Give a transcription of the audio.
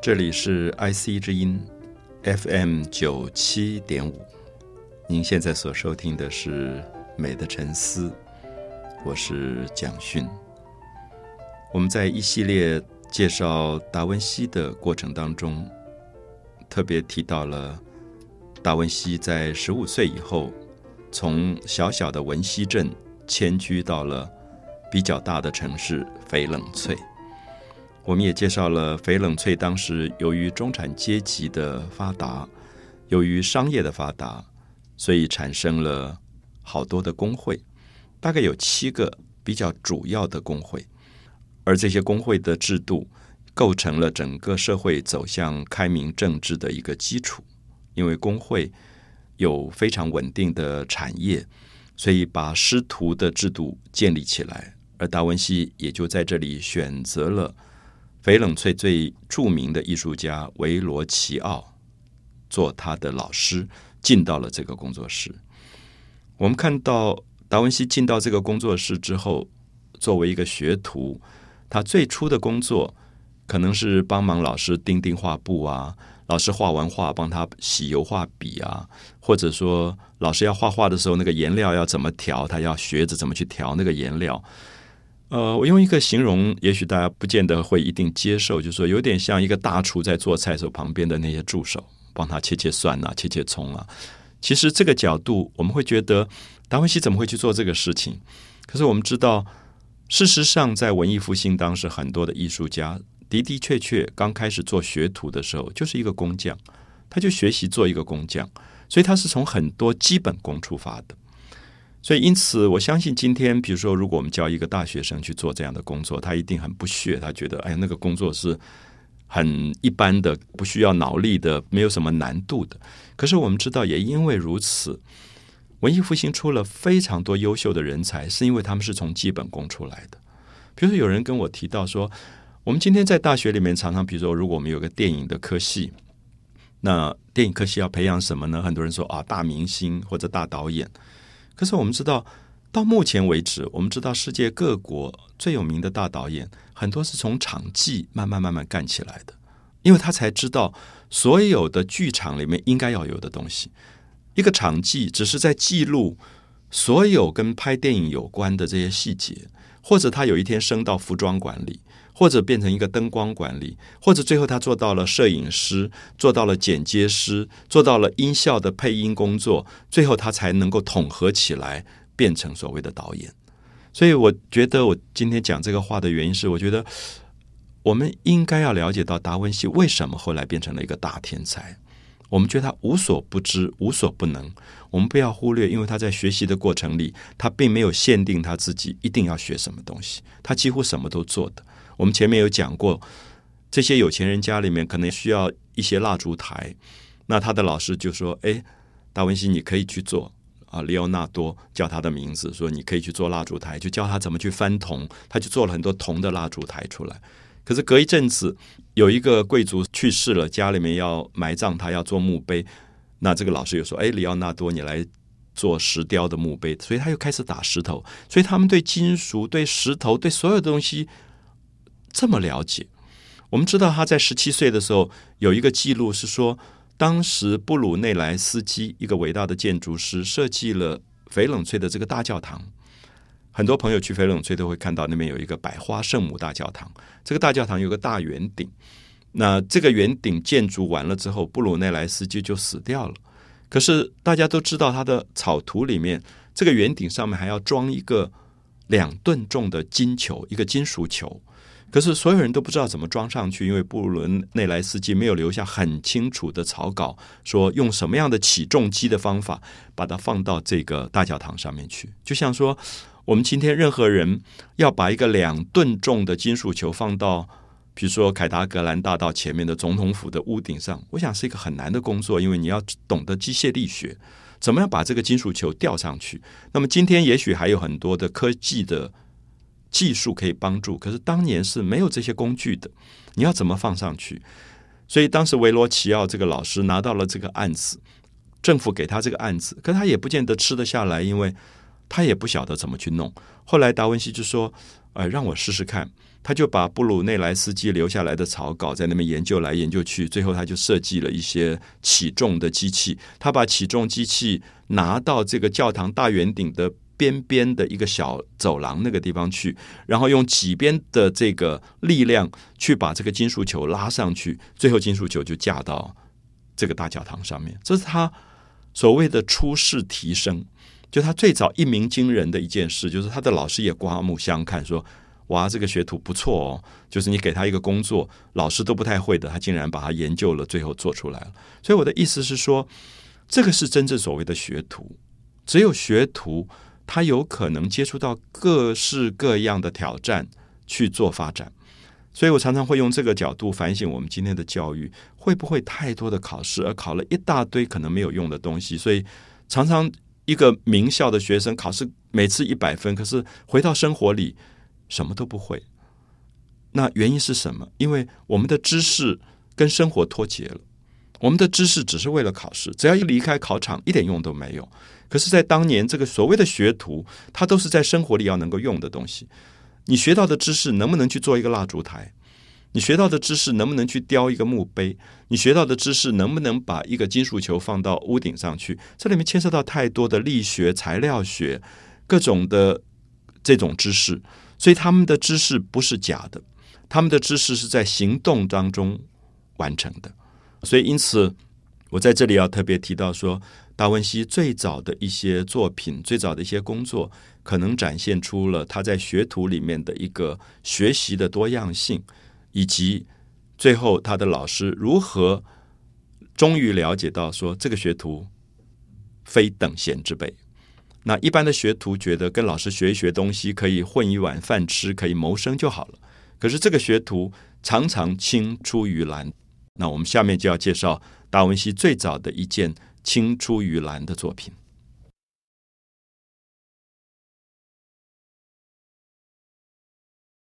这里是 IC 之音 FM 九七点五，您现在所收听的是《美的沉思》，我是蒋勋。我们在一系列介绍达文西的过程当中，特别提到了达文西在十五岁以后，从小小的文溪镇迁居到了比较大的城市翡冷翠。我们也介绍了翡冷翠当时由于中产阶级的发达，由于商业的发达，所以产生了好多的工会，大概有七个比较主要的工会，而这些工会的制度构成了整个社会走向开明政治的一个基础。因为工会有非常稳定的产业，所以把师徒的制度建立起来，而达文西也就在这里选择了。翡冷翠最著名的艺术家维罗奇奥做他的老师，进到了这个工作室。我们看到达文西进到这个工作室之后，作为一个学徒，他最初的工作可能是帮忙老师钉钉画布啊，老师画完画帮他洗油画笔啊，或者说老师要画画的时候，那个颜料要怎么调，他要学着怎么去调那个颜料。呃，我用一个形容，也许大家不见得会一定接受，就是说有点像一个大厨在做菜的时候旁边的那些助手，帮他切切蒜啊，切切葱啊。其实这个角度，我们会觉得达文西怎么会去做这个事情？可是我们知道，事实上在文艺复兴当时，很多的艺术家的的确确刚开始做学徒的时候，就是一个工匠，他就学习做一个工匠，所以他是从很多基本功出发的。所以，因此，我相信今天，比如说，如果我们教一个大学生去做这样的工作，他一定很不屑，他觉得，哎，那个工作是很一般的，不需要脑力的，没有什么难度的。可是，我们知道，也因为如此，文艺复兴出了非常多优秀的人才，是因为他们是从基本功出来的。比如说，有人跟我提到说，我们今天在大学里面常常，比如说，如果我们有个电影的科系，那电影科系要培养什么呢？很多人说啊，大明星或者大导演。可是我们知道，到目前为止，我们知道世界各国最有名的大导演，很多是从场记慢慢慢慢干起来的，因为他才知道所有的剧场里面应该要有的东西。一个场记只是在记录所有跟拍电影有关的这些细节，或者他有一天升到服装管理。或者变成一个灯光管理，或者最后他做到了摄影师，做到了剪接师，做到了音效的配音工作，最后他才能够统合起来变成所谓的导演。所以我觉得我今天讲这个话的原因是，我觉得我们应该要了解到达文西为什么后来变成了一个大天才。我们觉得他无所不知，无所不能。我们不要忽略，因为他在学习的过程里，他并没有限定他自己一定要学什么东西，他几乎什么都做的。我们前面有讲过，这些有钱人家里面可能需要一些蜡烛台，那他的老师就说：“哎，达文西，你可以去做啊。”里奥纳多叫他的名字，说：“你可以去做蜡烛台。”就教他怎么去翻铜，他就做了很多铜的蜡烛台出来。可是隔一阵子，有一个贵族去世了，家里面要埋葬他，要做墓碑，那这个老师又说：“哎，里奥纳多，你来做石雕的墓碑。”所以他又开始打石头。所以他们对金属、对石头、对所有东西。这么了解，我们知道他在十七岁的时候有一个记录是说，当时布鲁内莱斯基一个伟大的建筑师设计了翡冷翠的这个大教堂。很多朋友去翡冷翠都会看到那边有一个百花圣母大教堂。这个大教堂有个大圆顶，那这个圆顶建筑完了之后，布鲁内莱斯基就死掉了。可是大家都知道，他的草图里面这个圆顶上面还要装一个两吨重的金球，一个金属球。可是所有人都不知道怎么装上去，因为布伦内莱斯基没有留下很清楚的草稿，说用什么样的起重机的方法把它放到这个大教堂上面去。就像说，我们今天任何人要把一个两吨重的金属球放到，比如说凯达格兰大道前面的总统府的屋顶上，我想是一个很难的工作，因为你要懂得机械力学，怎么样把这个金属球吊上去。那么今天也许还有很多的科技的。技术可以帮助，可是当年是没有这些工具的。你要怎么放上去？所以当时维罗奇奥这个老师拿到了这个案子，政府给他这个案子，可他也不见得吃得下来，因为他也不晓得怎么去弄。后来达文西就说：“呃，让我试试看。”他就把布鲁内莱斯基留下来的草稿在那边研究来研究去，最后他就设计了一些起重的机器。他把起重机器拿到这个教堂大圆顶的边边的一个小走廊那个地方去，然后用几边的这个力量去把这个金属球拉上去，最后金属球就架到这个大教堂上面。这是他所谓的出世提升，就他最早一鸣惊人的一件事，就是他的老师也刮目相看，说。哇，这个学徒不错哦！就是你给他一个工作，老师都不太会的，他竟然把他研究了，最后做出来了。所以我的意思是说，这个是真正所谓的学徒。只有学徒，他有可能接触到各式各样的挑战去做发展。所以我常常会用这个角度反省我们今天的教育，会不会太多的考试，而考了一大堆可能没有用的东西？所以常常一个名校的学生考试每次一百分，可是回到生活里。什么都不会，那原因是什么？因为我们的知识跟生活脱节了。我们的知识只是为了考试，只要一离开考场，一点用都没有。可是，在当年，这个所谓的学徒，他都是在生活里要能够用的东西。你学到的知识能不能去做一个蜡烛台？你学到的知识能不能去雕一个墓碑？你学到的知识能不能把一个金属球放到屋顶上去？这里面牵涉到太多的力学、材料学、各种的这种知识。所以他们的知识不是假的，他们的知识是在行动当中完成的。所以因此，我在这里要特别提到说，达文西最早的一些作品、最早的一些工作，可能展现出了他在学徒里面的一个学习的多样性，以及最后他的老师如何终于了解到说，这个学徒非等闲之辈。那一般的学徒觉得跟老师学一学东西，可以混一碗饭吃，可以谋生就好了。可是这个学徒常常青出于蓝。那我们下面就要介绍达文西最早的一件青出于蓝的作品。